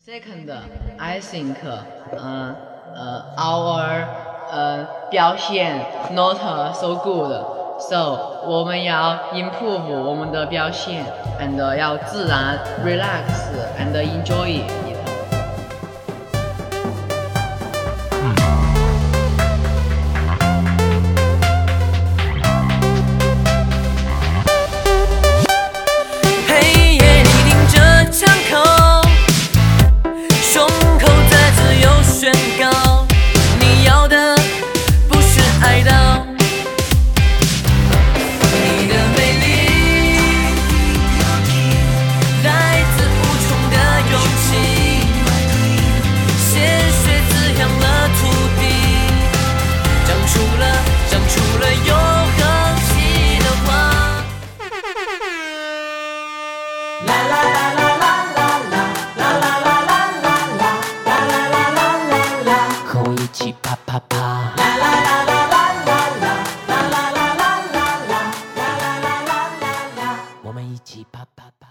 Second, I think, 呃呃，our 呃表现 not so good, so 我们要 improve 我们的表现，and 要自然 relax and enjoy 啪啪啪！啦啦啦啦啦啦啦啦啦啦啦啦啦啦啦啦我们一起啪啪啪。